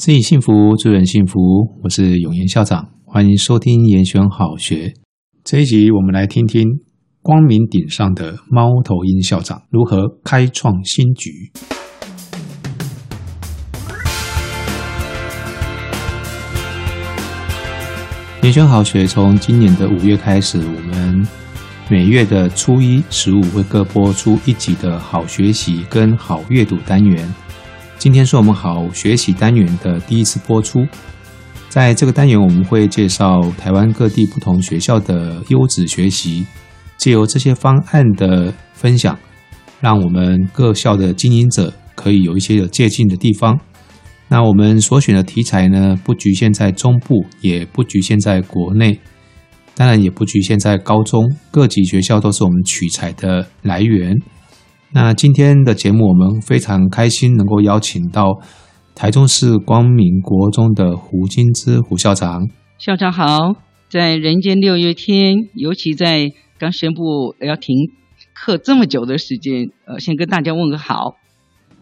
自己幸福，助人幸福。我是永言校长，欢迎收听延选好学。这一集，我们来听听光明顶上的猫头鹰校长如何开创新局。延选好学从今年的五月开始，我们每月的初一、十五会各播出一集的好学习跟好阅读单元。今天是我们好学习单元的第一次播出。在这个单元，我们会介绍台湾各地不同学校的优质学习，借由这些方案的分享，让我们各校的经营者可以有一些有借鉴的地方。那我们所选的题材呢，不局限在中部，也不局限在国内，当然也不局限在高中，各级学校都是我们取材的来源。那今天的节目，我们非常开心能够邀请到台中市光明国中的胡金枝胡校长。校长好，在人间六月天，尤其在刚宣布要停课这么久的时间，呃，先跟大家问个好。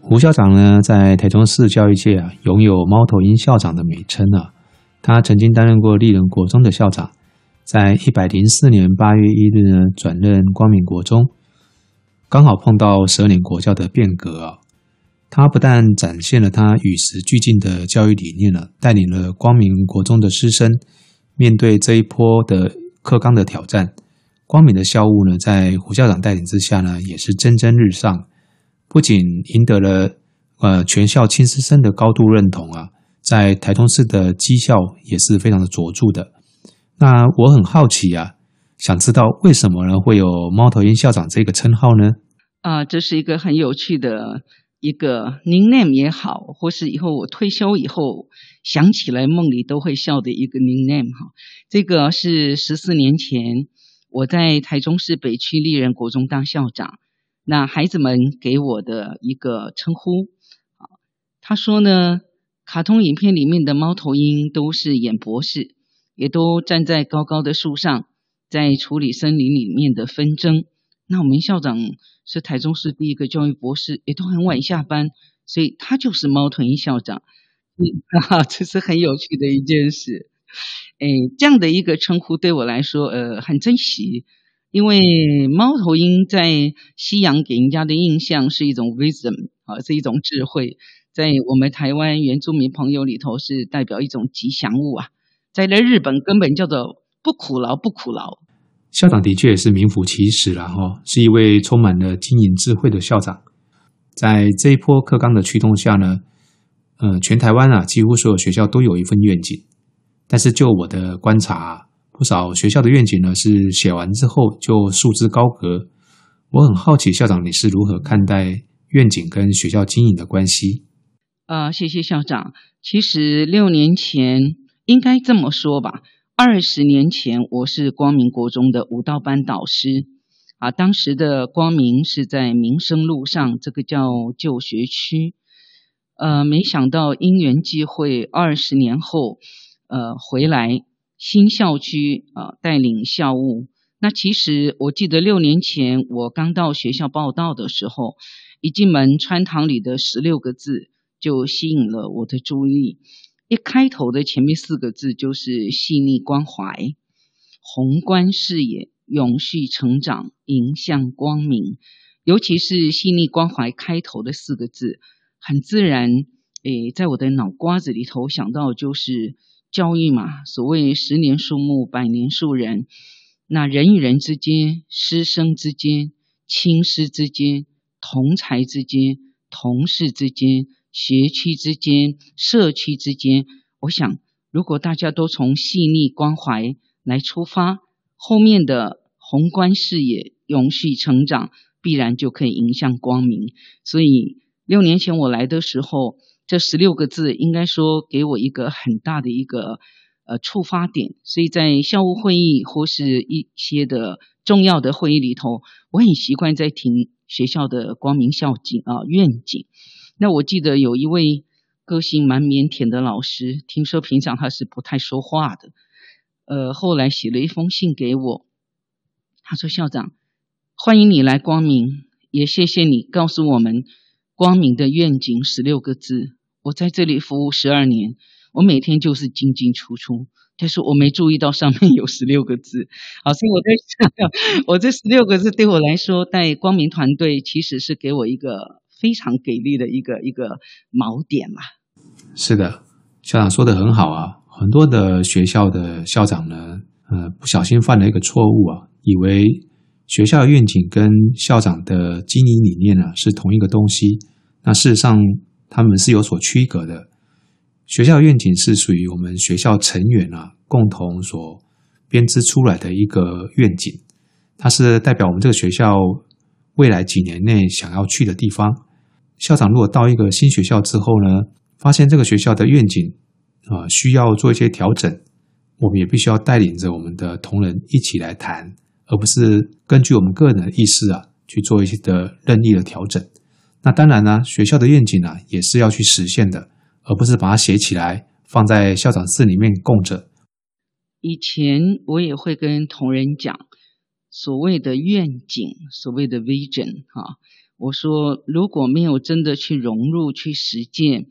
胡校长呢，在台中市教育界啊，拥有“猫头鹰校长”的美称啊。他曾经担任过丽人国中的校长，在一百零四年八月一日呢，转任光明国中，刚好碰到十二年国教的变革啊。他不但展现了他与时俱进的教育理念了，带领了光明国中的师生面对这一波的课纲的挑战。光明的校务呢，在胡校长带领之下呢，也是蒸蒸日上。不仅赢得了呃全校亲师生的高度认同啊，在台中市的绩效也是非常的卓著的。那我很好奇啊，想知道为什么呢会有“猫头鹰校长”这个称号呢？啊，这是一个很有趣的一个 nickname 也好，或是以后我退休以后想起来梦里都会笑的一个 nickname 哈。这个是十四年前我在台中市北区立人国中当校长。那孩子们给我的一个称呼，啊，他说呢，卡通影片里面的猫头鹰都是演博士，也都站在高高的树上，在处理森林里面的纷争。那我们校长是台中市第一个教育博士，也都很晚下班，所以他就是猫头鹰校长。嗯，哈 哈，这是很有趣的一件事。哎，这样的一个称呼对我来说，呃，很珍惜。因为猫头鹰在西洋给人家的印象是一种 wisdom 啊，是一种智慧，在我们台湾原住民朋友里头是代表一种吉祥物啊，在那日本根本叫做不苦劳不苦劳。校长的确也是名副其实了哈，是一位充满了经营智慧的校长。在这一波课纲的驱动下呢，呃，全台湾啊几乎所有学校都有一份愿景，但是就我的观察。不少学校的愿景呢，是写完之后就束之高阁。我很好奇，校长你是如何看待愿景跟学校经营的关系？啊、呃，谢谢校长。其实六年前应该这么说吧，二十年前我是光明国中的舞蹈班导师啊。当时的光明是在民生路上，这个叫旧学区。呃，没想到因缘际会，二十年后，呃，回来。新校区啊，带领校务。那其实我记得六年前我刚到学校报到的时候，一进门穿堂里的十六个字就吸引了我的注意力。一开头的前面四个字就是细腻关怀、宏观视野、永续成长、迎向光明。尤其是细腻关怀开头的四个字，很自然诶，在我的脑瓜子里头想到就是。教育嘛，所谓十年树木，百年树人。那人与人之间，师生之间，亲师之间，同才之间，同事之间，学区之间，社区之间，我想，如果大家都从细腻关怀来出发，后面的宏观视野、永续成长，必然就可以迎向光明。所以六年前我来的时候。这十六个字应该说给我一个很大的一个呃触发点，所以在校务会议或是一些的重要的会议里头，我很习惯在听学校的光明校景啊愿景。那我记得有一位个性蛮腼腆的老师，听说平常他是不太说话的，呃，后来写了一封信给我，他说：“校长，欢迎你来光明，也谢谢你告诉我们光明的愿景十六个字。”我在这里服务十二年，我每天就是进进出出，但是我没注意到上面有十六个字。好，所以我在想，我这十六个字对我来说，带光明团队其实是给我一个非常给力的一个一个锚点嘛。是的，校长说的很好啊。很多的学校的校长呢，呃，不小心犯了一个错误啊，以为学校愿景跟校长的经营理念呢是同一个东西。那事实上，他们是有所区隔的。学校愿景是属于我们学校成员啊共同所编织出来的一个愿景，它是代表我们这个学校未来几年内想要去的地方。校长如果到一个新学校之后呢，发现这个学校的愿景啊需要做一些调整，我们也必须要带领着我们的同仁一起来谈，而不是根据我们个人的意思啊去做一些的任意的调整。那当然呢，学校的愿景呢也是要去实现的，而不是把它写起来放在校长室里面供着。以前我也会跟同仁讲，所谓的愿景，所谓的 vision，哈，我说如果没有真的去融入、去实践，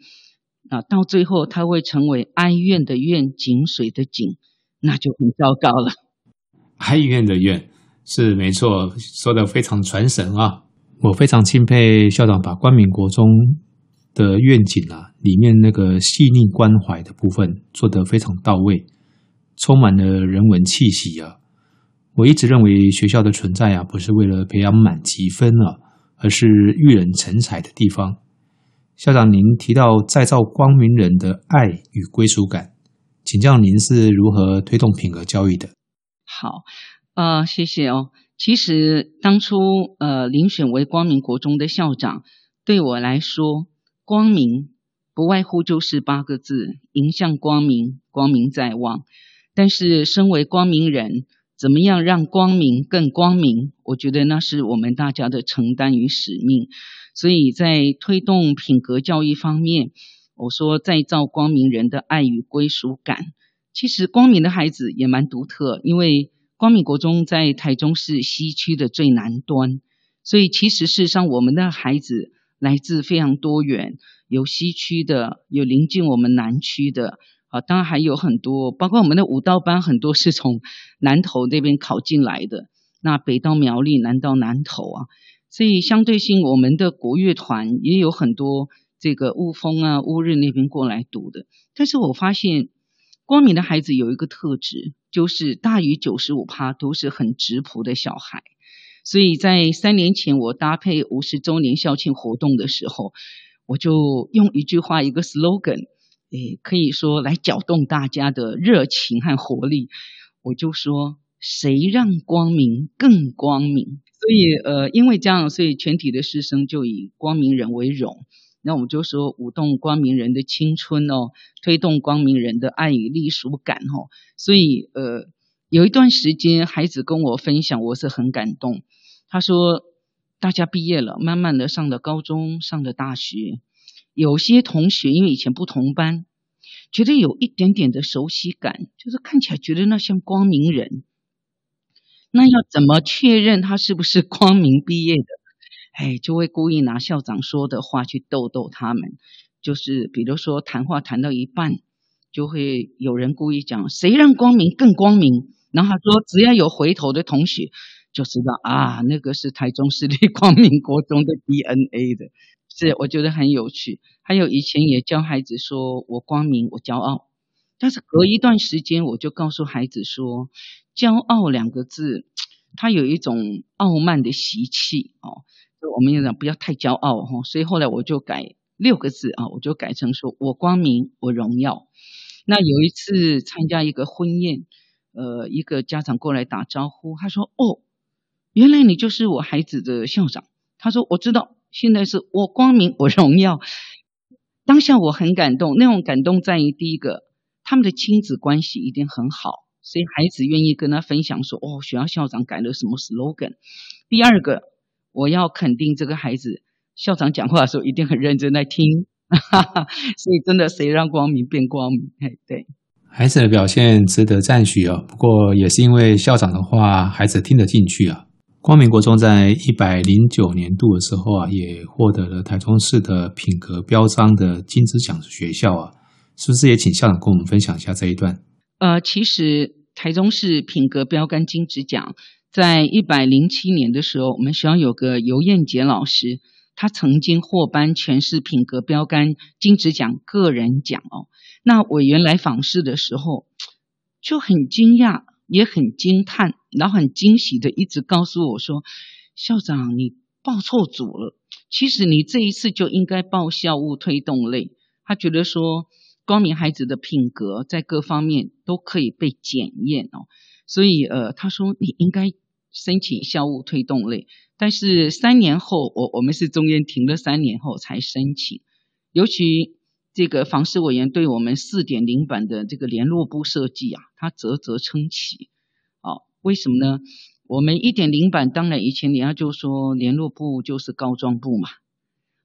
啊，到最后它会成为哀怨的怨、井水的井，那就很糟糕了。哀怨的怨是没错，说得非常传神啊。我非常钦佩校长把光明国中的愿景啊，里面那个细腻关怀的部分做得非常到位，充满了人文气息啊！我一直认为学校的存在啊，不是为了培养满级分啊，而是育人成才的地方。校长，您提到再造光明人的爱与归属感，请教您是如何推动品格教育的？好，呃，谢谢哦。其实当初呃遴选为光明国中的校长，对我来说，光明不外乎就是八个字：迎向光明，光明在望。但是身为光明人，怎么样让光明更光明？我觉得那是我们大家的承担与使命。所以在推动品格教育方面，我说再造光明人的爱与归属感。其实光明的孩子也蛮独特，因为。光明国中在台中市西区的最南端，所以其实事实上我们的孩子来自非常多元，有西区的，有临近我们南区的，当然还有很多，包括我们的舞蹈班很多是从南投那边考进来的，那北到苗栗，南到南投啊，所以相对性我们的国乐团也有很多这个雾峰啊、乌日那边过来读的，但是我发现。光明的孩子有一个特质，就是大于九十五趴都是很质朴的小孩。所以在三年前我搭配五十周年校庆活动的时候，我就用一句话，一个 slogan，诶，可以说来搅动大家的热情和活力。我就说，谁让光明更光明？所以，呃，因为这样，所以全体的师生就以光明人为荣。那我们就说舞动光明人的青春哦，推动光明人的爱与隶属感哦。所以呃，有一段时间，孩子跟我分享，我是很感动。他说，大家毕业了，慢慢的上了高中，上了大学，有些同学因为以前不同班，觉得有一点点的熟悉感，就是看起来觉得那像光明人。那要怎么确认他是不是光明毕业的？哎，就会故意拿校长说的话去逗逗他们，就是比如说谈话谈到一半，就会有人故意讲谁让光明更光明，然后他说只要有回头的同学就知道啊，那个是台中市立光明国中的 DNA 的，是我觉得很有趣。还有以前也教孩子说我光明我骄傲，但是隔一段时间我就告诉孩子说，骄傲两个字，它有一种傲慢的习气哦。我们要讲不要太骄傲哈，所以后来我就改六个字啊，我就改成说我光明我荣耀。那有一次参加一个婚宴，呃，一个家长过来打招呼，他说：“哦，原来你就是我孩子的校长。”他说：“我知道，现在是我光明我荣耀。”当下我很感动，那种感动在于第一个，他们的亲子关系一定很好，所以孩子愿意跟他分享说：“哦，学校校长改了什么 slogan。”第二个。我要肯定这个孩子，校长讲话的时候一定很认真在听，哈哈，所以真的谁让光明变光明？哎，对，孩子的表现值得赞许啊。不过也是因为校长的话，孩子听得进去啊。光明国中在一百零九年度的时候啊，也获得了台中市的品格标章的金质奖学校啊，是不是也请校长跟我们分享一下这一段？呃，其实台中市品格标杆金质奖，在一百零七年的时候，我们学校有个游燕杰老师，他曾经获颁全市品格标杆金质奖个人奖哦。那委员来访视的时候，就很惊讶，也很惊叹，然后很惊喜的一直告诉我说：“校长，你报错组了。其实你这一次就应该报校务推动类。”他觉得说，光明孩子的品格在各方面都可以被检验哦，所以呃，他说你应该。申请校务推动类，但是三年后，我我们是中间停了三年后才申请。尤其这个访视委员对我们四点零版的这个联络部设计啊，他啧啧称奇。哦，为什么呢？我们一点零版当然以前人家就说联络部就是告状部嘛。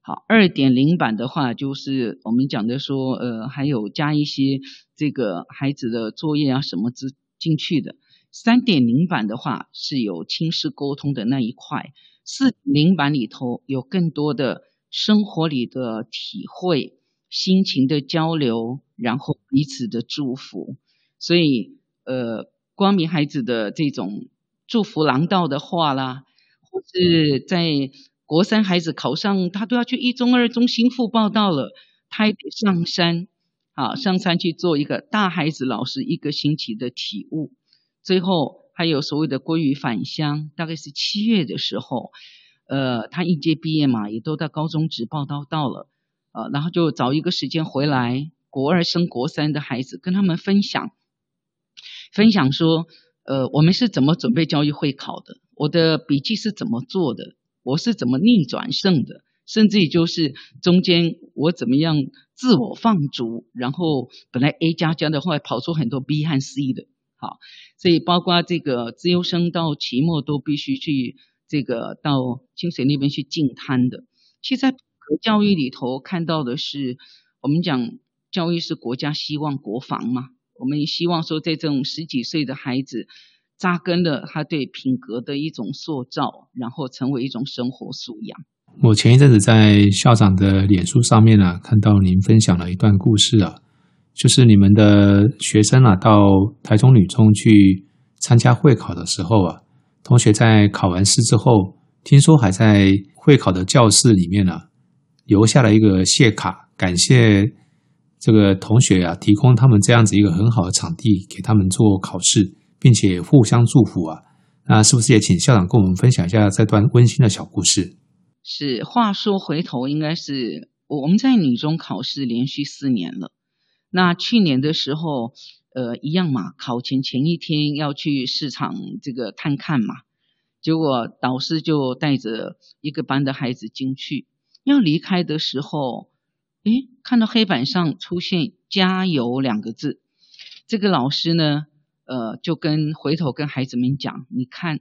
好，二点零版的话就是我们讲的说，呃，还有加一些这个孩子的作业啊什么之进去的。三点零版的话是有亲师沟通的那一块，四零版里头有更多的生活里的体会、心情的交流，然后彼此的祝福。所以，呃，光明孩子的这种祝福廊道的话啦，或是在国三孩子考上，他都要去一中、二中、新复报到了，他也得上山，啊，上山去做一个大孩子老师一个星期的体悟。最后还有所谓的归于返乡，大概是七月的时候，呃，他应届毕业嘛，也都到高中职报到到了，呃，然后就找一个时间回来，国二升国三的孩子跟他们分享，分享说，呃，我们是怎么准备教育会考的，我的笔记是怎么做的，我是怎么逆转胜的，甚至于就是中间我怎么样自我放逐，然后本来 A 加加的，后来跑出很多 B 和 C 的。好，所以包括这个资优生到期末都必须去这个到清水那边去进摊的。其实，在教育里头看到的是，我们讲教育是国家希望国防嘛，我们也希望说，在这种十几岁的孩子扎根了他对品格的一种塑造，然后成为一种生活素养。我前一阵子在校长的脸书上面啊，看到您分享了一段故事啊。就是你们的学生啊，到台中女中去参加会考的时候啊，同学在考完试之后，听说还在会考的教室里面呢、啊，留下了一个谢卡，感谢这个同学啊，提供他们这样子一个很好的场地给他们做考试，并且互相祝福啊。那是不是也请校长跟我们分享一下这段温馨的小故事？是，话说回头，应该是我们在女中考试连续四年了。那去年的时候，呃，一样嘛，考前前一天要去市场这个探看嘛，结果导师就带着一个班的孩子进去，要离开的时候，诶，看到黑板上出现“加油”两个字，这个老师呢，呃，就跟回头跟孩子们讲，你看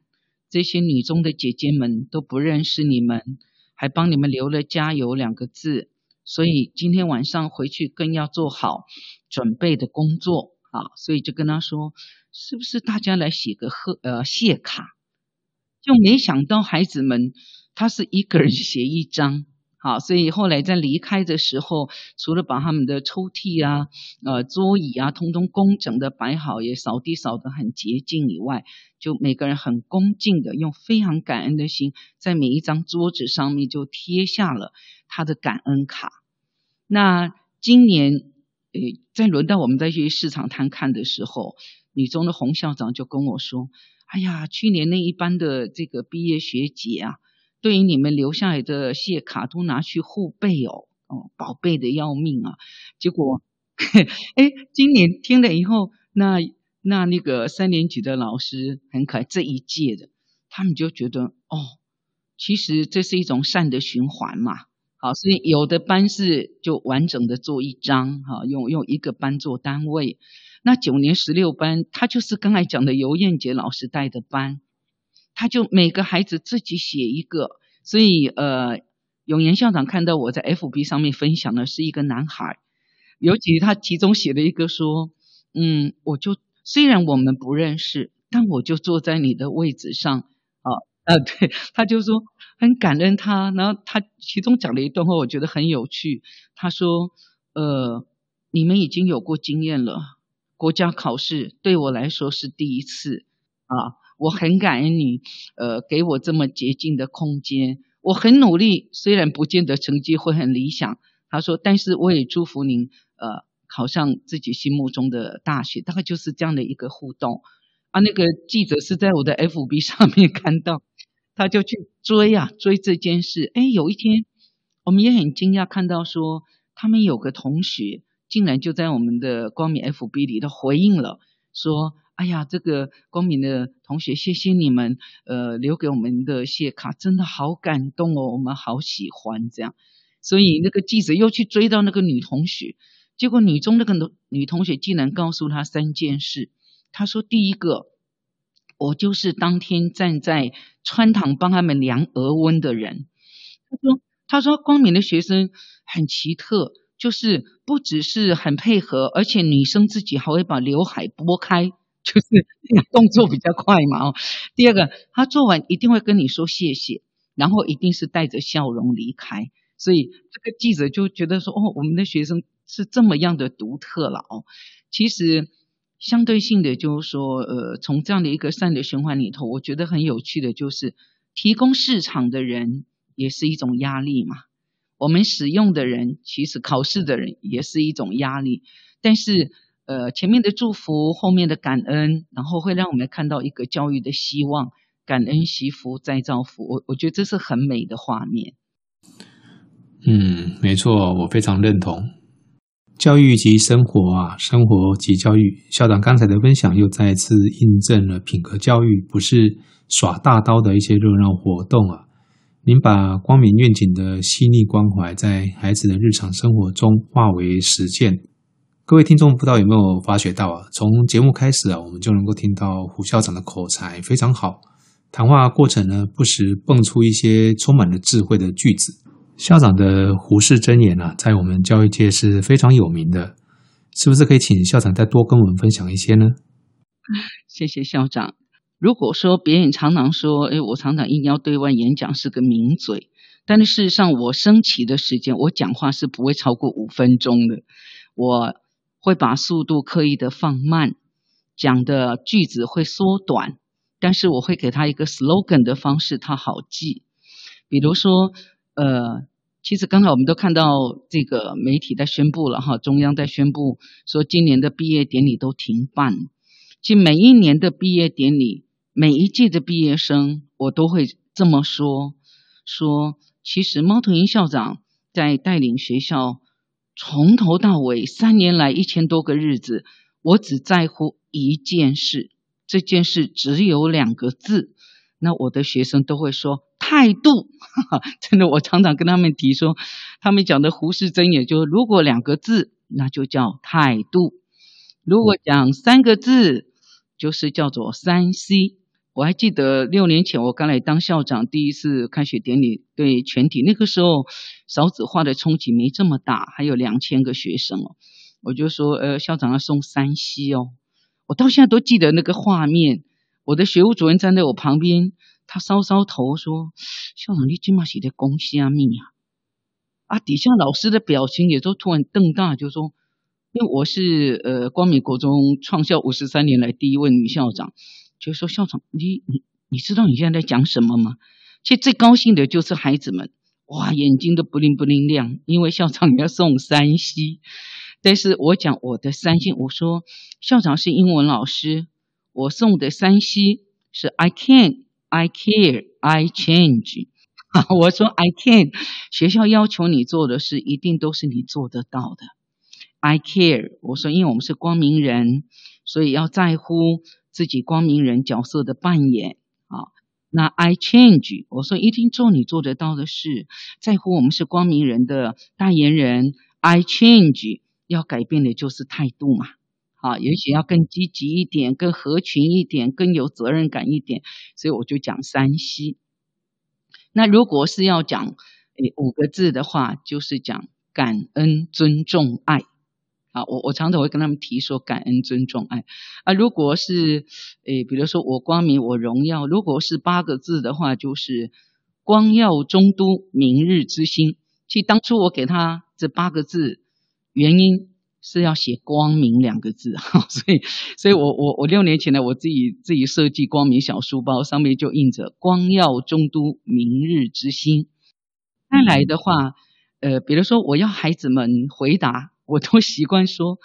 这些女中的姐姐们都不认识你们，还帮你们留了“加油”两个字。所以今天晚上回去更要做好准备的工作啊！所以就跟他说，是不是大家来写个贺呃谢卡？就没想到孩子们他是一个人写一张，好，所以后来在离开的时候，除了把他们的抽屉啊、呃桌椅啊，通通工整的摆好，也扫地扫得很洁净以外，就每个人很恭敬的用非常感恩的心，在每一张桌子上面就贴下了。他的感恩卡。那今年，诶，在轮到我们再去市场摊看的时候，女中的洪校长就跟我说：“哎呀，去年那一班的这个毕业学姐啊，对于你们留下来的谢卡都拿去护贝哦，哦，宝贝的要命啊。结果，诶，今年听了以后，那那那个三年级的老师很可爱，这一届的，他们就觉得哦，其实这是一种善的循环嘛。”好，所以有的班是就完整的做一张，哈，用用一个班做单位。那九年十六班，他就是刚才讲的游燕杰老师带的班，他就每个孩子自己写一个。所以，呃，永岩校长看到我在 FB 上面分享的是一个男孩，尤其他其中写了一个说，嗯，我就虽然我们不认识，但我就坐在你的位置上，啊，呃，对，他就说很感恩他，然后他其中讲了一段话，我觉得很有趣。他说：“呃，你们已经有过经验了，国家考试对我来说是第一次啊，我很感恩你，呃，给我这么洁净的空间。我很努力，虽然不见得成绩会很理想。”他说：“但是我也祝福您，呃，考上自己心目中的大学。”大概就是这样的一个互动。啊，那个记者是在我的 FB 上面看到，他就去追啊追这件事。哎，有一天我们也很惊讶，看到说他们有个同学竟然就在我们的光明 FB 里头回应了，说：“哎呀，这个光明的同学，谢谢你们，呃，留给我们的谢卡，真的好感动哦，我们好喜欢这样。”所以那个记者又去追到那个女同学，结果女中那个女同学竟然告诉他三件事。他说：“第一个，我就是当天站在穿堂帮他们量额温的人。他说，他说光明的学生很奇特，就是不只是很配合，而且女生自己还会把刘海拨开，就是 动作比较快嘛。哦，第二个，他做完一定会跟你说谢谢，然后一定是带着笑容离开。所以这个记者就觉得说，哦，我们的学生是这么样的独特了哦。其实。”相对性的就是说，呃，从这样的一个善的循环里头，我觉得很有趣的就是，提供市场的人也是一种压力嘛。我们使用的人，其实考试的人也是一种压力。但是，呃，前面的祝福，后面的感恩，然后会让我们看到一个教育的希望，感恩惜福再造福。我我觉得这是很美的画面。嗯，没错，我非常认同。教育及生活啊，生活及教育。校长刚才的分享又再次印证了品格教育不是耍大刀的一些热闹活动啊。您把光明愿景的细腻关怀在孩子的日常生活中化为实践。各位听众不知道有没有发觉到啊？从节目开始啊，我们就能够听到胡校长的口才非常好，谈话过程呢，不时蹦出一些充满了智慧的句子。校长的胡适箴言啊，在我们教育界是非常有名的，是不是可以请校长再多跟我们分享一些呢？谢谢校长。如果说别人常常说，哎，我常常应邀对外演讲是个名嘴，但是事实上，我升旗的时间，我讲话是不会超过五分钟的。我会把速度刻意的放慢，讲的句子会缩短，但是我会给他一个 slogan 的方式，他好记。比如说，呃。其实刚才我们都看到这个媒体在宣布了哈，中央在宣布说今年的毕业典礼都停办。其实每一年的毕业典礼，每一届的毕业生，我都会这么说：说其实猫头鹰校长在带领学校从头到尾三年来一千多个日子，我只在乎一件事，这件事只有两个字，那我的学生都会说。态度，哈哈，真的，我常常跟他们提说，他们讲的胡适真言，就如果两个字，那就叫态度；如果讲三个字，就是叫做三 C。我还记得六年前我刚来当校长，第一次开学典礼对全体，那个时候少子化的冲击没这么大，还有两千个学生哦，我就说，呃，校长要送三西哦，我到现在都记得那个画面，我的学务主任站在我旁边。他搔搔头说：“校长，你今嘛是在讲虾米啊？”啊，底下老师的表情也都突然瞪大，就说：“因为我是呃光明国中创校五十三年来第一位女校长，就说校长，你你你知道你现在在讲什么吗？其实最高兴的就是孩子们，哇，眼睛都不灵不灵亮，因为校长要送三西。但是我讲我的三 C，我说校长是英文老师，我送的三西是 I can。” I care, I change。我说 I can。学校要求你做的事，一定都是你做得到的。I care。我说，因为我们是光明人，所以要在乎自己光明人角色的扮演。啊，那 I change。我说，一定做你做得到的事，在乎我们是光明人的代言人。I change。要改变的就是态度嘛。啊，也许要更积极一点，更合群一点，更有责任感一点，所以我就讲三 C。那如果是要讲诶五个字的话，就是讲感恩、尊重、爱。啊，我我常常会跟他们提说感恩、尊重、爱啊。如果是诶，比如说我光明，我荣耀，如果是八个字的话，就是光耀中都，明日之星。其实当初我给他这八个字，原因是要写光明两个字哈，所以，所以我我我六年前呢，我自己自己设计光明小书包，上面就印着光耀中都，明日之星。再来的话，呃，比如说我要孩子们回答。我都习惯说，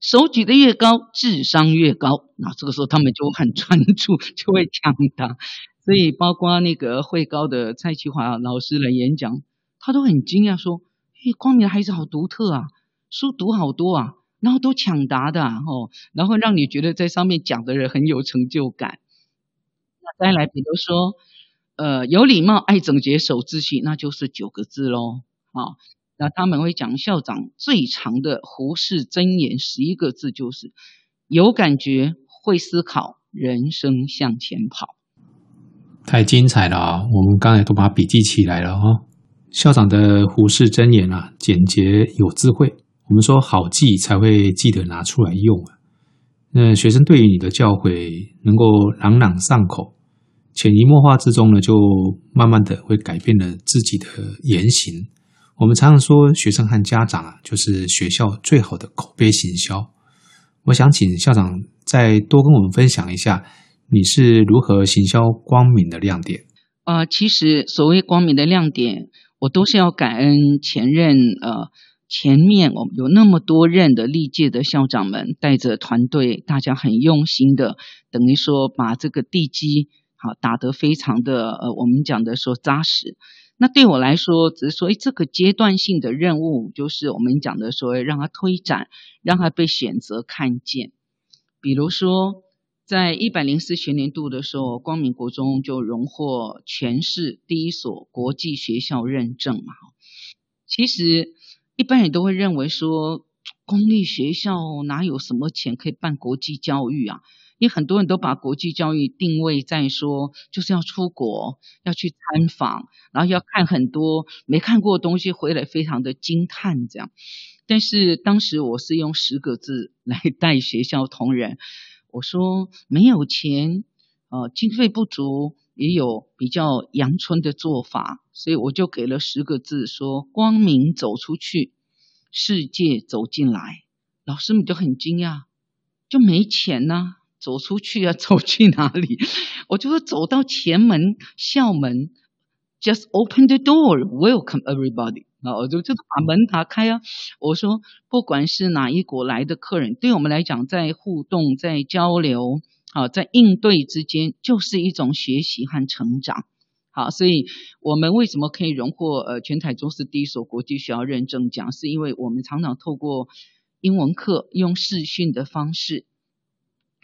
手举得越高，智商越高。那这个时候他们就很专注，就会抢答。所以包括那个会高的蔡其华老师来演讲，他都很惊讶说：“诶，光明的孩子好独特啊，书读好多啊，然后都抢答的哦，然后让你觉得在上面讲的人很有成就感。”那再来，比如说，呃，有礼貌、爱整洁、守秩序，那就是九个字喽，啊。那他们会讲校长最长的胡适箴言十一个字，就是有感觉、会思考，人生向前跑。太精彩了啊！我们刚才都把笔记起来了哦。校长的胡适箴言啊，简洁有智慧。我们说好记才会记得拿出来用啊。那学生对于你的教诲能够朗朗上口，潜移默化之中呢，就慢慢的会改变了自己的言行。我们常常说，学生和家长啊，就是学校最好的口碑行销。我想请校长再多跟我们分享一下，你是如何行销光明的亮点？啊、其实所谓光明的亮点，我都是要感恩前任呃前面我们有那么多任的历届的校长们带着团队，大家很用心的，等于说把这个地基好打得非常的呃，我们讲的说扎实。那对我来说，只是说，诶，这个阶段性的任务，就是我们讲的说，让它推展，让它被选择看见。比如说，在一百零四学年度的时候，光明国中就荣获全市第一所国际学校认证嘛。其实一般人都会认为说，公立学校哪有什么钱可以办国际教育啊？因为很多人都把国际教育定位在说，就是要出国，要去参访，然后要看很多没看过的东西，回来非常的惊叹这样。但是当时我是用十个字来带学校同仁，我说没有钱，呃，经费不足，也有比较阳春的做法，所以我就给了十个字，说光明走出去，世界走进来。老师们就很惊讶，就没钱呢、走出去啊，走去哪里？我就说走到前门校门，just open the door，welcome everybody。然后我就就把门打开啊。我说，不管是哪一国来的客人，对我们来讲，在互动、在交流、啊，在应对之间，就是一种学习和成长。好，所以我们为什么可以荣获呃全台中市第一所国际学校认证奖？是因为我们常常透过英文课用视讯的方式。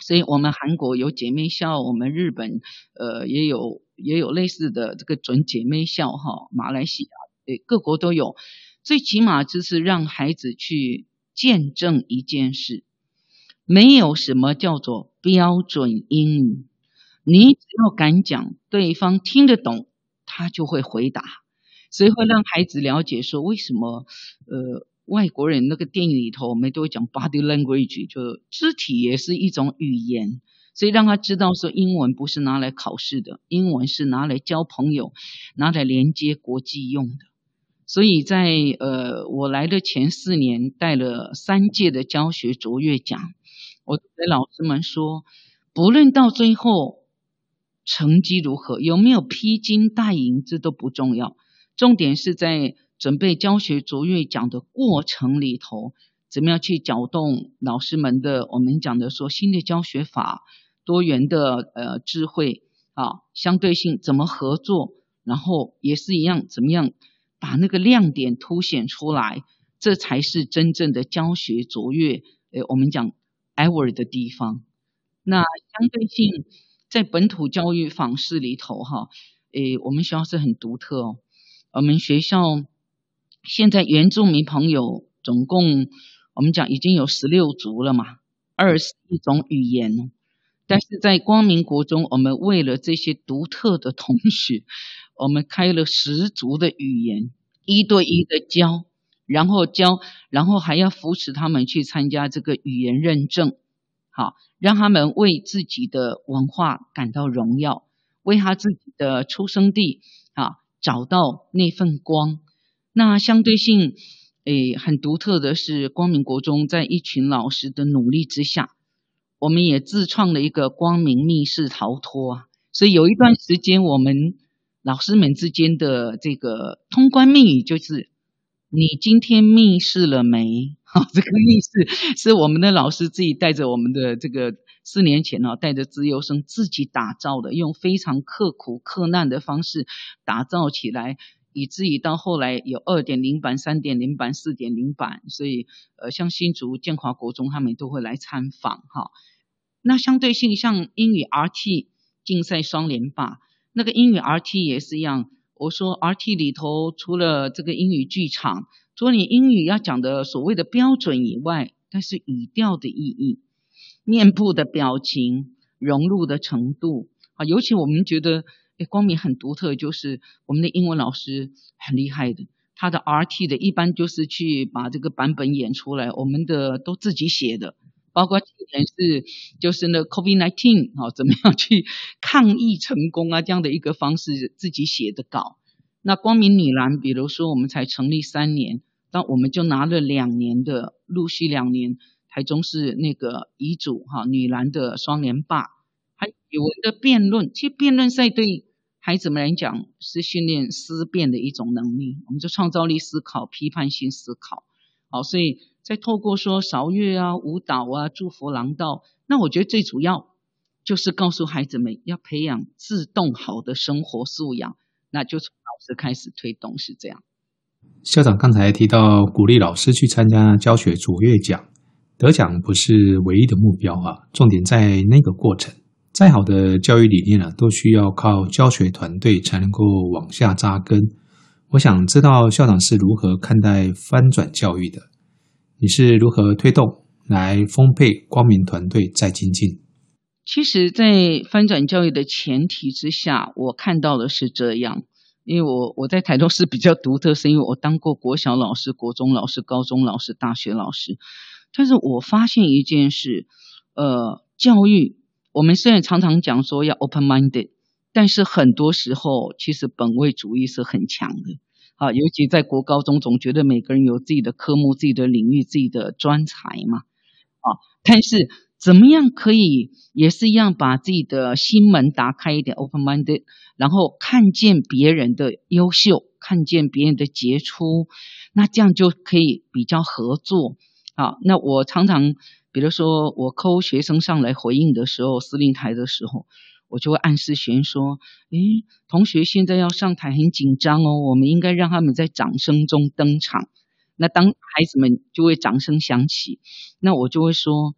所以我们韩国有姐妹校，我们日本呃也有也有类似的这个准姐妹校哈，马来西亚对各国都有。最起码就是让孩子去见证一件事，没有什么叫做标准英语，你只要敢讲，对方听得懂，他就会回答。所以会让孩子了解说为什么呃。外国人那个电影里头，我们都会讲 body language，就肢体也是一种语言，所以让他知道说英文不是拿来考试的，英文是拿来交朋友、拿来连接国际用的。所以在呃我来的前四年，带了三届的教学卓越奖，我对老师们说，不论到最后成绩如何，有没有披金戴银，这都不重要，重点是在。准备教学卓越奖的过程里头，怎么样去搅动老师们的？我们讲的说新的教学法、多元的呃智慧啊、相对性怎么合作？然后也是一样，怎么样把那个亮点凸显出来？这才是真正的教学卓越。呃，我们讲 ever 的地方。那相对性在本土教育方式里头，哈，诶，我们学校是很独特哦。我们学校。现在原住民朋友总共，我们讲已经有十六族了嘛，二十一种语言。但是在光明国中，我们为了这些独特的同学，我们开了十族的语言，一对一的教，然后教，然后还要扶持他们去参加这个语言认证，好，让他们为自己的文化感到荣耀，为他自己的出生地啊找到那份光。那相对性，诶，很独特的是，光明国中在一群老师的努力之下，我们也自创了一个光明密室逃脱啊。所以有一段时间，我们老师们之间的这个通关密语就是。你今天密室了没？好，这个密室是我们的老师自己带着我们的这个四年前哦，带着资优生自己打造的，用非常刻苦克难的方式打造起来，以至于到后来有二点零版、三点零版、四点零版，所以呃，像新竹建华国中他们都会来参访哈。那相对性，像英语 RT 竞赛双连霸，那个英语 RT 也是一样。我说，RT 里头除了这个英语剧场，除了你英语要讲的所谓的标准以外，但是语调的意义、面部的表情、融入的程度啊，尤其我们觉得，诶光明很独特，就是我们的英文老师很厉害的，他的 RT 的一般就是去把这个版本演出来，我们的都自己写的。包括今年是就是那 COVID-19 啊，怎么样去 抗疫成功啊？这样的一个方式自己写的稿。那光明女篮，比如说我们才成立三年，但我们就拿了两年的，陆续两年，台中市那个遗嘱哈女篮的双连霸，还有语文的辩论。其实辩论赛对孩子们来讲是训练思辨的一种能力，我们就创造力思考、批判性思考。好，所以。再透过说韶乐啊、舞蹈啊、祝福廊道，那我觉得最主要就是告诉孩子们要培养自动好的生活素养，那就从老师开始推动，是这样。校长刚才提到鼓励老师去参加教学卓越奖，得奖不是唯一的目标啊，重点在那个过程。再好的教育理念啊，都需要靠教学团队才能够往下扎根。我想知道校长是如何看待翻转教育的？你是如何推动来丰沛光明团队再精进？其实，在翻转教育的前提之下，我看到的是这样。因为我我在台中市比较独特，是因为我当过国小老师、国中老师、高中老师、大学老师。但是我发现一件事，呃，教育我们虽然常常讲说要 open minded，但是很多时候其实本位主义是很强的。啊，尤其在国高中，总觉得每个人有自己的科目、自己的领域、自己的专才嘛。啊，但是怎么样可以也是一样，把自己的心门打开一点，open minded，然后看见别人的优秀，看见别人的杰出，那这样就可以比较合作。啊，那我常常，比如说我 call 学生上来回应的时候，司令台的时候。我就会暗示学生说：“诶，同学现在要上台很紧张哦，我们应该让他们在掌声中登场。那当孩子们就会掌声响起，那我就会说，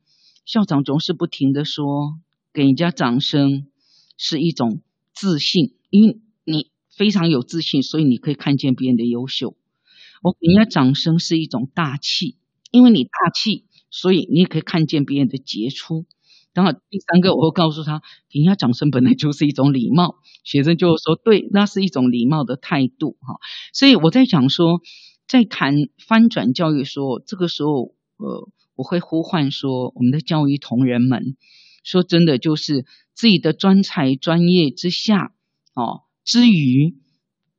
校长总是不停地说，给人家掌声是一种自信，因为你非常有自信，所以你可以看见别人的优秀。我给人家掌声是一种大气，因为你大气，所以你也可以看见别人的杰出。”然后第三个，我会告诉他，人家掌声本来就是一种礼貌。学生就说，对，那是一种礼貌的态度，哈。所以我在讲说，在谈翻转教育说，这个时候，呃，我会呼唤说，我们的教育同仁们，说真的，就是自己的专才专业之下，哦，之余，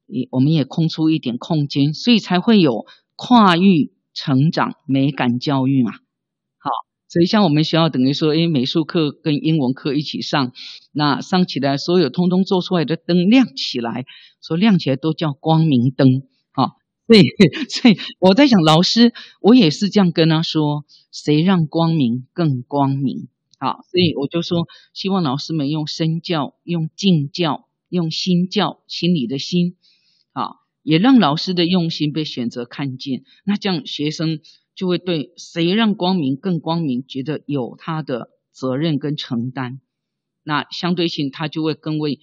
也我们也空出一点空间，所以才会有跨域成长美感教育嘛。所以，像我们学校等于说，诶，美术课跟英文课一起上，那上起来，所有通通做出来的灯亮起来，说亮起来都叫光明灯，好，所以，所以我在想，老师，我也是这样跟他说，谁让光明更光明？好，所以我就说，希望老师们用身教，用境教，用心教，心里的心，好，也让老师的用心被选择看见，那这样学生。就会对谁让光明更光明，觉得有他的责任跟承担，那相对性他就会更为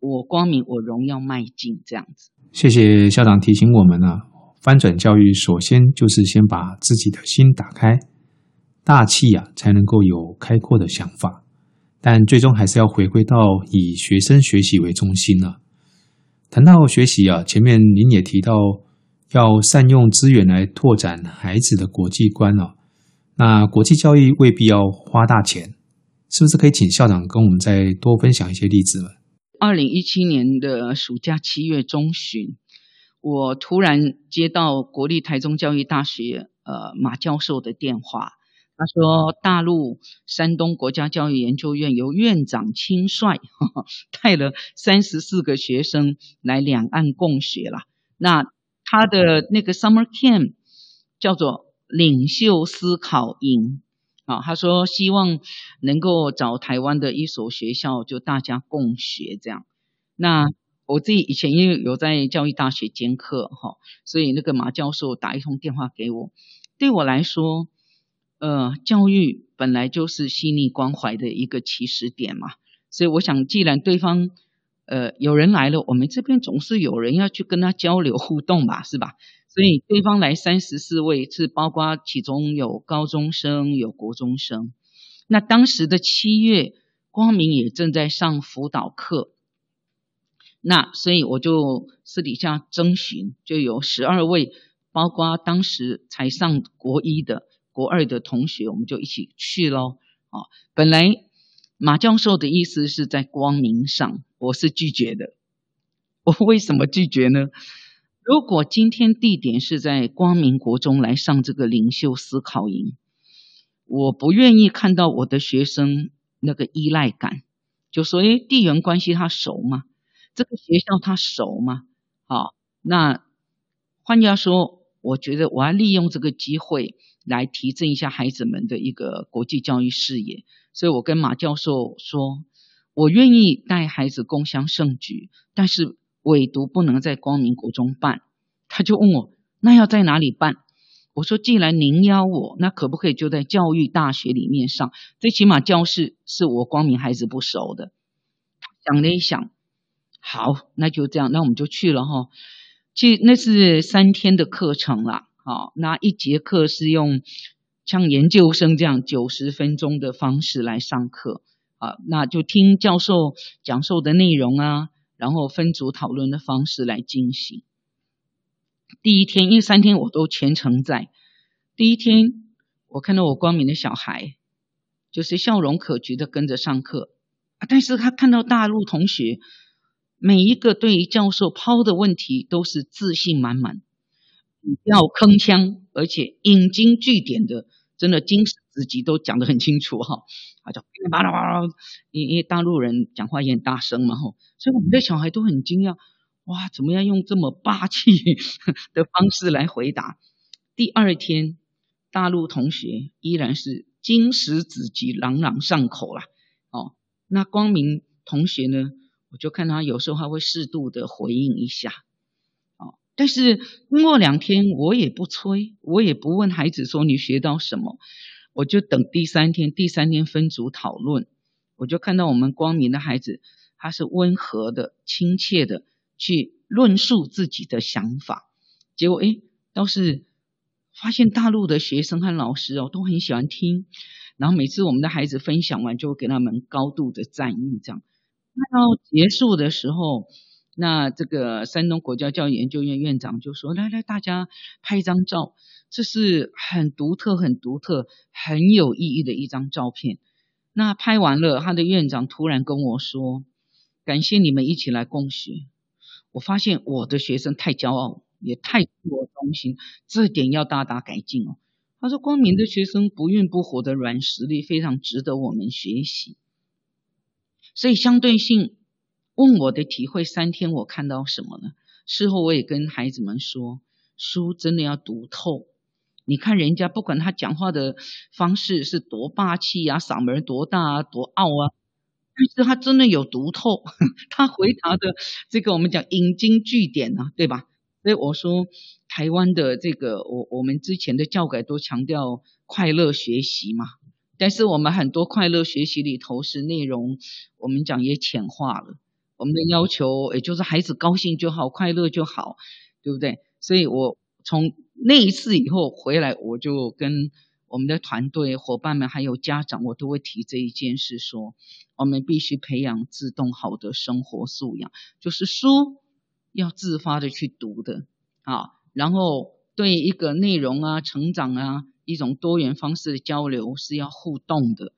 我光明我荣耀迈进这样子。谢谢校长提醒我们啊，翻转教育首先就是先把自己的心打开，大气啊才能够有开阔的想法，但最终还是要回归到以学生学习为中心呢、啊。谈到学习啊，前面您也提到。要善用资源来拓展孩子的国际观哦。那国际教育未必要花大钱，是不是可以请校长跟我们再多分享一些例子呢？二零一七年的暑假七月中旬，我突然接到国立台中教育大学呃马教授的电话，他说大陆山东国家教育研究院由院长亲率呵呵 带了三十四个学生来两岸共学了。那他的那个 summer camp 叫做领袖思考营。啊，他说希望能够找台湾的一所学校，就大家共学这样。那我自己以前因为有在教育大学兼课哈，所以那个马教授打一通电话给我。对我来说，呃，教育本来就是细腻关怀的一个起始点嘛。所以我想，既然对方呃有人来了，我们这边总是有人要去跟他交流互动吧，是吧？所以对方来三十四位，是包括其中有高中生，有国中生。那当时的七月，光明也正在上辅导课。那所以我就私底下征询，就有十二位，包括当时才上国一的、国二的同学，我们就一起去咯。啊，本来马教授的意思是在光明上，我是拒绝的。我为什么拒绝呢？如果今天地点是在光明国中来上这个领袖思考营，我不愿意看到我的学生那个依赖感，就说诶，地缘关系他熟吗？这个学校他熟吗？好，那换句话说，我觉得我要利用这个机会来提振一下孩子们的一个国际教育视野，所以我跟马教授说，我愿意带孩子共襄盛举，但是。唯独不能在光明国中办，他就问我，那要在哪里办？我说，既然您邀我，那可不可以就在教育大学里面上？最起码教室是我光明孩子不熟的。想了一想，好，那就这样，那我们就去了哈。去那是三天的课程啦，好，那一节课是用像研究生这样九十分钟的方式来上课啊，那就听教授讲授的内容啊。然后分组讨论的方式来进行。第一天，因为三天我都全程在。第一天，我看到我光明的小孩，就是笑容可掬的跟着上课。但是他看到大陆同学，每一个对于教授抛的问题都是自信满满，要铿锵，而且引经据典的，真的经史子集都讲得很清楚哈。啊，就巴拉巴拉，因因为大陆人讲话也很大声嘛，吼，所以我们的小孩都很惊讶，哇，怎么样用这么霸气的方式来回答？第二天，大陆同学依然是经史子集朗朗上口啦。哦，那光明同学呢，我就看他有时候还会适度的回应一下，哦，但是经过两天，我也不催，我也不问孩子说你学到什么。我就等第三天，第三天分组讨论，我就看到我们光明的孩子，他是温和的、亲切的去论述自己的想法。结果，诶，倒是发现大陆的学生和老师哦，都很喜欢听。然后每次我们的孩子分享完，就会给他们高度的赞誉。这样，那到结束的时候，那这个山东国家教育研究院院长就说：“来来，大家拍一张照。”这是很独特、很独特、很有意义的一张照片。那拍完了，他的院长突然跟我说：“感谢你们一起来共学。”我发现我的学生太骄傲，也太自我中心，这点要大大改进哦。他说：“光明的学生不孕不火的软实力非常值得我们学习。”所以相对性，问我的体会，三天我看到什么呢？事后我也跟孩子们说，书真的要读透。你看人家不管他讲话的方式是多霸气啊，嗓门多大啊，多傲啊，但是他真的有读透，他回答的这个我们讲引经据典啊，对吧？所以我说台湾的这个我我们之前的教改都强调快乐学习嘛，但是我们很多快乐学习里头是内容，我们讲也浅化了，我们的要求也就是孩子高兴就好，快乐就好，对不对？所以我从那一次以后回来，我就跟我们的团队伙伴们还有家长，我都会提这一件事说，我们必须培养自动好的生活素养，就是书要自发的去读的啊。然后对一个内容啊、成长啊，一种多元方式的交流是要互动的，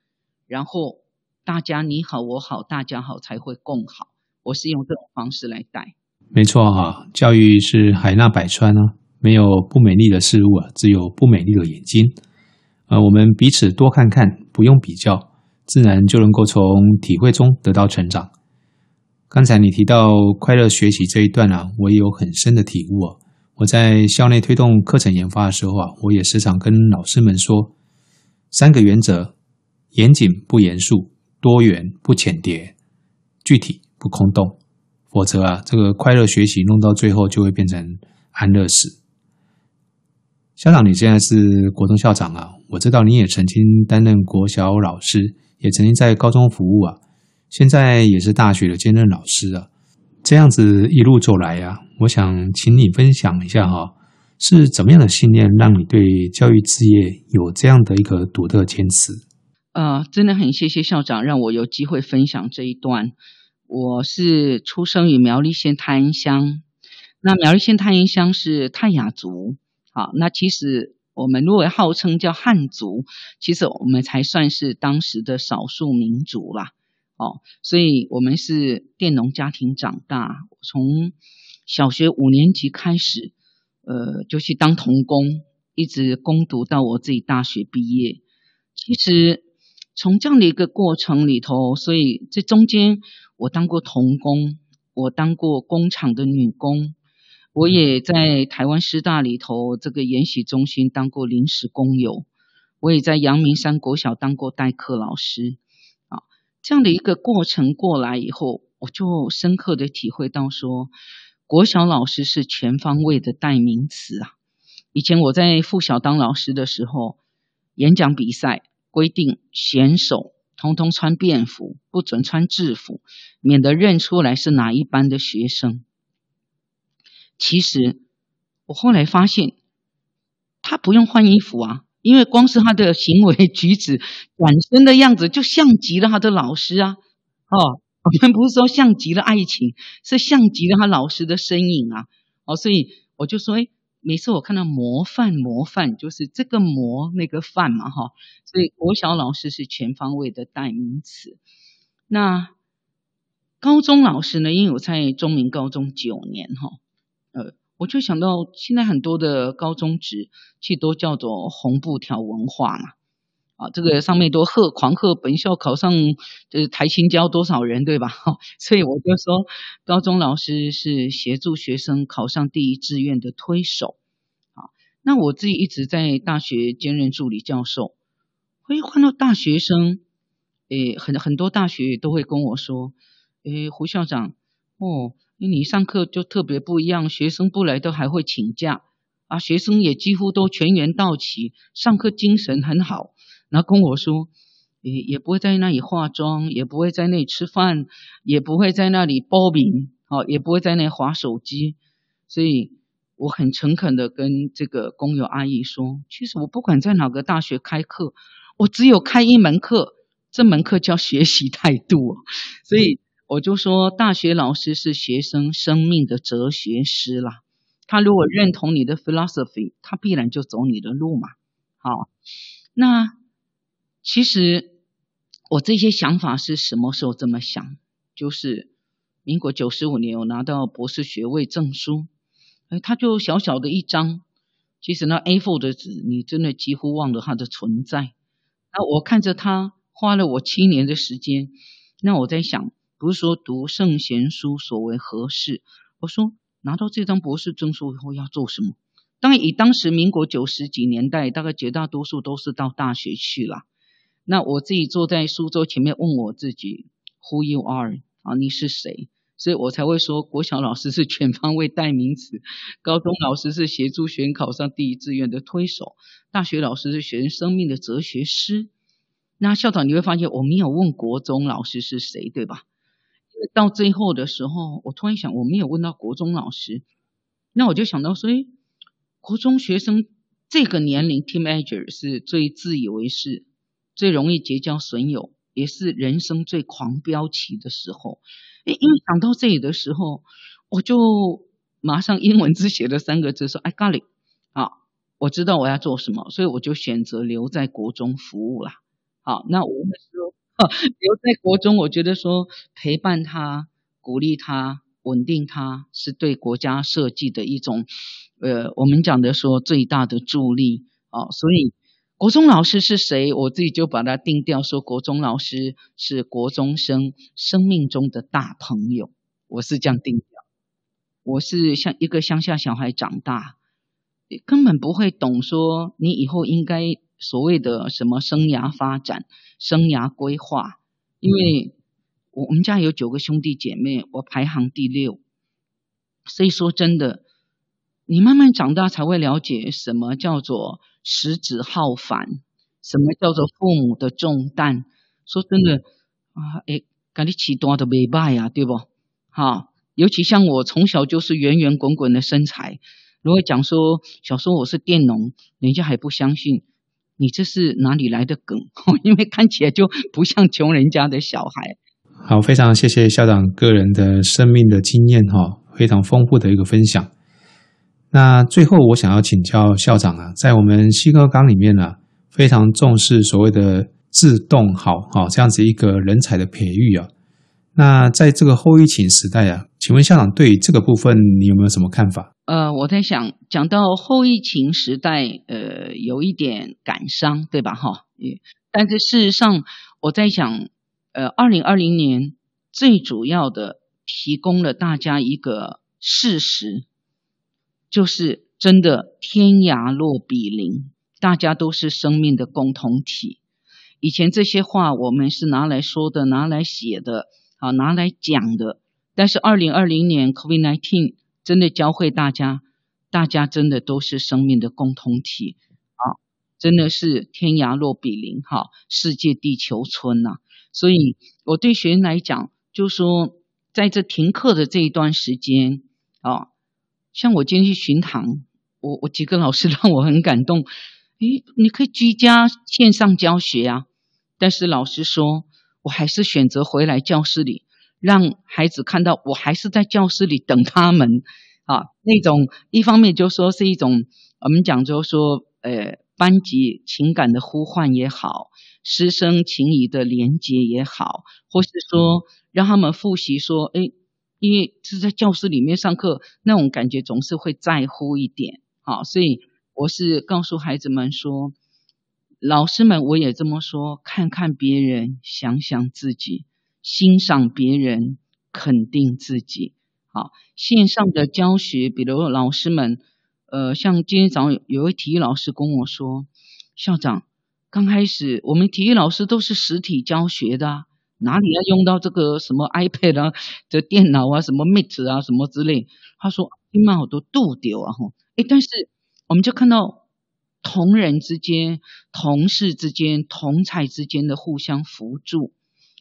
然后大家你好我好大家好才会共好。我是用这种方式来带。没错哈，教育是海纳百川啊，没有不美丽的事物啊，只有不美丽的眼睛。呃，我们彼此多看看，不用比较，自然就能够从体会中得到成长。刚才你提到快乐学习这一段啊，我也有很深的体悟啊。我在校内推动课程研发的时候啊，我也时常跟老师们说三个原则：严谨不严肃，多元不浅叠，具体不空洞。否则啊，这个快乐学习弄到最后就会变成安乐死。校长，你现在是国中校长啊，我知道你也曾经担任国小老师，也曾经在高中服务啊，现在也是大学的兼任老师啊。这样子一路走来啊，我想请你分享一下哈，是怎么样的信念让你对教育事业有这样的一个独特坚持？呃，真的很谢谢校长让我有机会分享这一段。我是出生于苗栗县泰安乡，那苗栗县泰安乡是泰雅族，好，那其实我们如果号称叫汉族，其实我们才算是当时的少数民族啦，哦，所以我们是佃农家庭长大，从小学五年级开始，呃，就去当童工，一直攻读到我自己大学毕业。其实从这样的一个过程里头，所以这中间。我当过童工，我当过工厂的女工，我也在台湾师大里头这个研习中心当过临时工友，我也在阳明山国小当过代课老师。啊，这样的一个过程过来以后，我就深刻的体会到说，国小老师是全方位的代名词啊。以前我在附小当老师的时候，演讲比赛规定选手。通通穿便服，不准穿制服，免得认出来是哪一班的学生。其实我后来发现，他不用换衣服啊，因为光是他的行为举止、转身的样子，就像极了他的老师啊。哦，我们不是说像极了爱情，是像极了他老师的身影啊。哦，所以我就说，诶每次我看到模范，模范就是这个模那个范嘛，哈，所以国小老师是全方位的代名词。那高中老师呢？因为我在中明高中九年，哈，呃，我就想到现在很多的高中职其实都叫做红布条文化嘛。啊，这个上面都贺狂贺本校考上，就是台清交多少人，对吧？所以我就说，高中老师是协助学生考上第一志愿的推手。啊，那我自己一直在大学兼任助理教授，会看到大学生，诶，很很多大学都会跟我说，诶，胡校长，哦，你上课就特别不一样，学生不来都还会请假，啊，学生也几乎都全员到齐，上课精神很好。然后跟我说，也也不会在那里化妆，也不会在那里吃饭，也不会在那里包饼，哦，也不会在那里划手机。所以我很诚恳的跟这个工友阿姨说，其实我不管在哪个大学开课，我只有开一门课，这门课叫学习态度。所以我就说，大学老师是学生生命的哲学师啦。他如果认同你的 philosophy，他必然就走你的路嘛。好，那。其实我这些想法是什么时候这么想？就是民国九十五年，我拿到博士学位证书，哎，它就小小的一张，其实那 A4 的纸，你真的几乎忘了它的存在。那我看着它，花了我七年的时间。那我在想，不是说读圣贤书所为何事？我说拿到这张博士证书以后要做什么？当然，以当时民国九十几年代，大概绝大多数都是到大学去了。那我自己坐在书桌前面问我自己，Who you are？啊，你是谁？所以我才会说，国小老师是全方位代名词，高中老师是协助学考上第一志愿的推手，大学老师是学生生命的哲学师。那校长你会发现，我没有问国中老师是谁，对吧？因为到最后的时候，我突然想，我没有问到国中老师，那我就想到说，诶，国中学生这个年龄，teenager 是最自以为是。最容易结交损友，也是人生最狂飙期的时候。诶，因为想到这里的时候，我就马上英文字写了三个字说 “I got it”，好，我知道我要做什么，所以我就选择留在国中服务了。好，那我们说留在国中，我觉得说陪伴他、鼓励他、稳定他，是对国家设计的一种，呃，我们讲的说最大的助力啊。所以国中老师是谁？我自己就把它定掉说，国中老师是国中生生命中的大朋友，我是这样定调。我是像一个乡下小孩长大，根本不会懂说你以后应该所谓的什么生涯发展、生涯规划。因为我我们家有九个兄弟姐妹，我排行第六，所以说真的，你慢慢长大才会了解什么叫做食指浩繁，什么叫做父母的重担。说真的啊，哎，赶你起多的尾巴呀，对不？好。尤其像我从小就是圆圆滚滚的身材，如果讲说小时候我是佃农，人家还不相信，你这是哪里来的梗？因为看起来就不像穷人家的小孩。好，非常谢谢校长个人的生命的经验哈，非常丰富的一个分享。那最后我想要请教校长啊，在我们西哥岗里面呢、非常重视所谓的自动好哈这样子一个人才的培育啊。那在这个后疫情时代啊，请问校长对这个部分你有没有什么看法？呃，我在想，讲到后疫情时代，呃，有一点感伤，对吧？哈，但是事实上，我在想，呃，二零二零年最主要的提供了大家一个事实，就是真的天涯若比邻，大家都是生命的共同体。以前这些话我们是拿来说的，拿来写的。啊，拿来讲的，但是二零二零年 COVID-19 真的教会大家，大家真的都是生命的共同体啊，真的是天涯若比邻，哈，世界地球村呐。所以我对学生来讲，就说在这停课的这一段时间啊，像我今天去巡堂，我我几个老师 让我很感动，诶，你可以居家线上教学啊，但是老师说。我还是选择回来教室里，让孩子看到我还是在教室里等他们啊。那种一方面就说是一种我们讲就说，呃，班级情感的呼唤也好，师生情谊的连结也好，或是说让他们复习说，诶，因为是在教室里面上课，那种感觉总是会在乎一点啊。所以我是告诉孩子们说。老师们，我也这么说：看看别人，想想自己；欣赏别人，肯定自己。好，线上的教学，比如老师们，呃，像今天早上有位体育老师跟我说：“校长，刚开始我们体育老师都是实体教学的，哪里要用到这个什么 iPad 啊、这电脑啊、什么 Meet 啊、什么之类？”他说：“起码好多度丢啊！”吼，诶，但是我们就看到。同仁之间、同事之间、同侪之间的互相扶助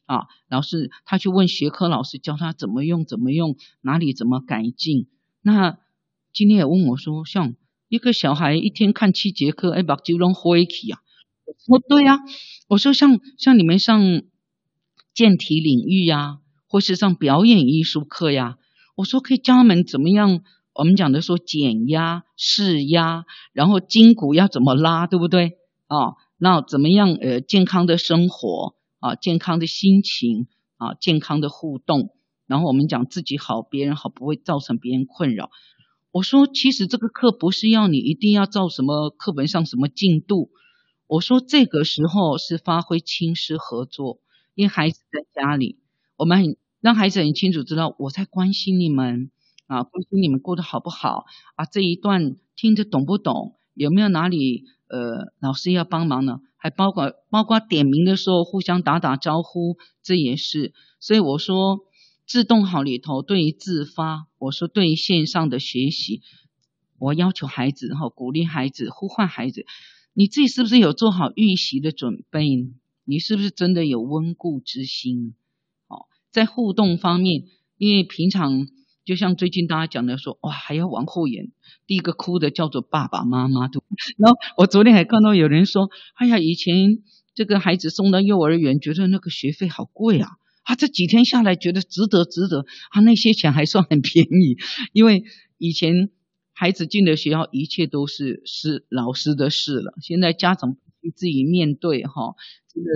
啊，老师他去问学科老师，教他怎么用、怎么用，哪里怎么改进。那今天也问我说，像一个小孩一天看七节课，哎，把肌肉挥起啊？我说对呀，我说像像你们上健体领域呀，或是上表演艺术课呀，我说可以教他们怎么样。我们讲的说减压、释压，然后筋骨要怎么拉，对不对？啊，那怎么样？呃，健康的生活啊，健康的心情啊，健康的互动。然后我们讲自己好，别人好，不会造成别人困扰。我说，其实这个课不是要你一定要照什么课本上什么进度。我说，这个时候是发挥亲师合作，因为孩子在家里，我们很让孩子很清楚知道我在关心你们。啊，关心你们过得好不好啊？这一段听着懂不懂？有没有哪里呃，老师要帮忙呢？还包括包括点名的时候互相打打招呼，这也是。所以我说，自动好里头对于自发，我说对于线上的学习，我要求孩子哈，鼓励孩子，呼唤孩子，你自己是不是有做好预习的准备？你是不是真的有温故知新？哦，在互动方面，因为平常。就像最近大家讲的说，哇，还要往后延，第一个哭的叫做爸爸妈妈，的。然后我昨天还看到有人说，哎呀，以前这个孩子送到幼儿园，觉得那个学费好贵啊，啊，这几天下来觉得值得，值得啊，那些钱还算很便宜，因为以前孩子进了学校，一切都是是老师的事了，现在家长自己面对哈。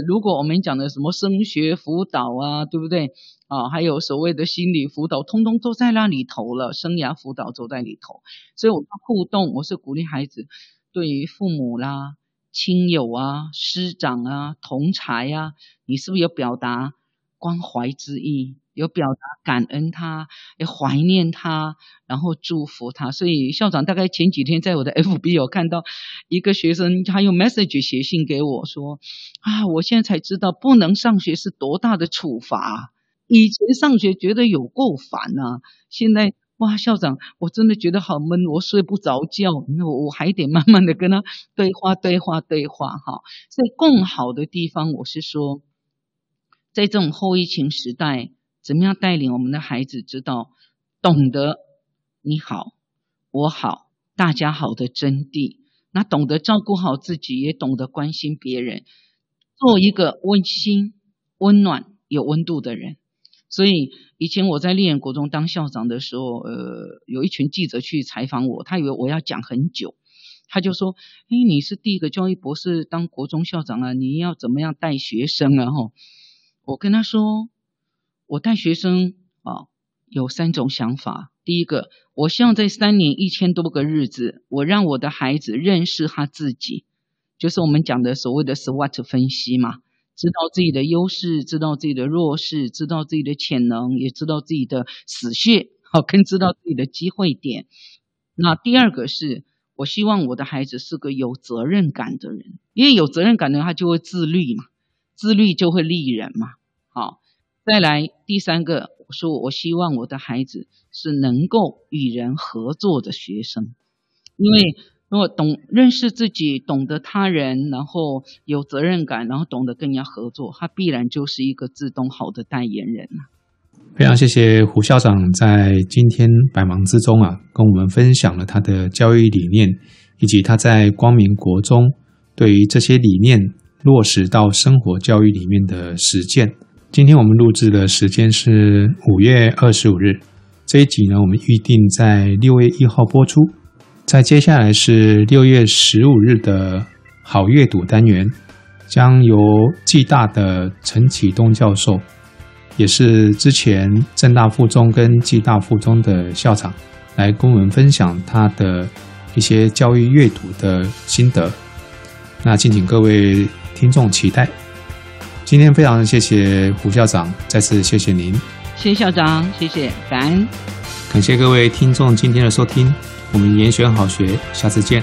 如果我们讲的什么升学辅导啊，对不对啊？还有所谓的心理辅导，通通都在那里头了，生涯辅导都在里头。所以我们互动，我是鼓励孩子对于父母啦、亲友啊、师长啊、同才啊，你是不是有表达关怀之意？有表达感恩他，有怀念他，然后祝福他。所以校长大概前几天在我的 FB 有看到一个学生，他用 message 写信给我说：“啊，我现在才知道不能上学是多大的处罚。以前上学觉得有够烦啊，现在哇，校长我真的觉得好闷，我睡不着觉。那我我还得慢慢的跟他对话，对话，对话。哈，在更好的地方，我是说，在这种后疫情时代。”怎么样带领我们的孩子知道，懂得你好，我好，大家好的真谛？那懂得照顾好自己，也懂得关心别人，做一个温馨、温暖、有温度的人。所以以前我在立远国中当校长的时候，呃，有一群记者去采访我，他以为我要讲很久，他就说：“哎，你是第一个教育博士当国中校长啊，你要怎么样带学生啊？”哈，我跟他说。我带学生啊，有三种想法。第一个，我希望在三年一千多个日子，我让我的孩子认识他自己，就是我们讲的所谓的 SWOT 分析嘛，知道自己的优势，知道自己的弱势，知道自己的潜能，也知道自己的死穴，好，更知道自己的机会点。那第二个是，我希望我的孩子是个有责任感的人，因为有责任感的人，他就会自律嘛，自律就会利人嘛，好。再来第三个，我说我希望我的孩子是能够与人合作的学生，因为如果懂认识自己，懂得他人，然后有责任感，然后懂得跟人家合作，他必然就是一个自动好的代言人。非常谢谢胡校长在今天百忙之中啊，跟我们分享了他的教育理念，以及他在光明国中对于这些理念落实到生活教育里面的实践。今天我们录制的时间是五月二十五日，这一集呢，我们预定在六月一号播出。在接下来是六月十五日的好阅读单元，将由暨大的陈启东教授，也是之前正大附中跟暨大附中的校长，来跟我们分享他的一些教育阅读的心得。那敬请各位听众期待。今天非常谢谢胡校长，再次谢谢您。谢谢校长，谢谢，感恩。感谢各位听众今天的收听，我们研选好学，下次见。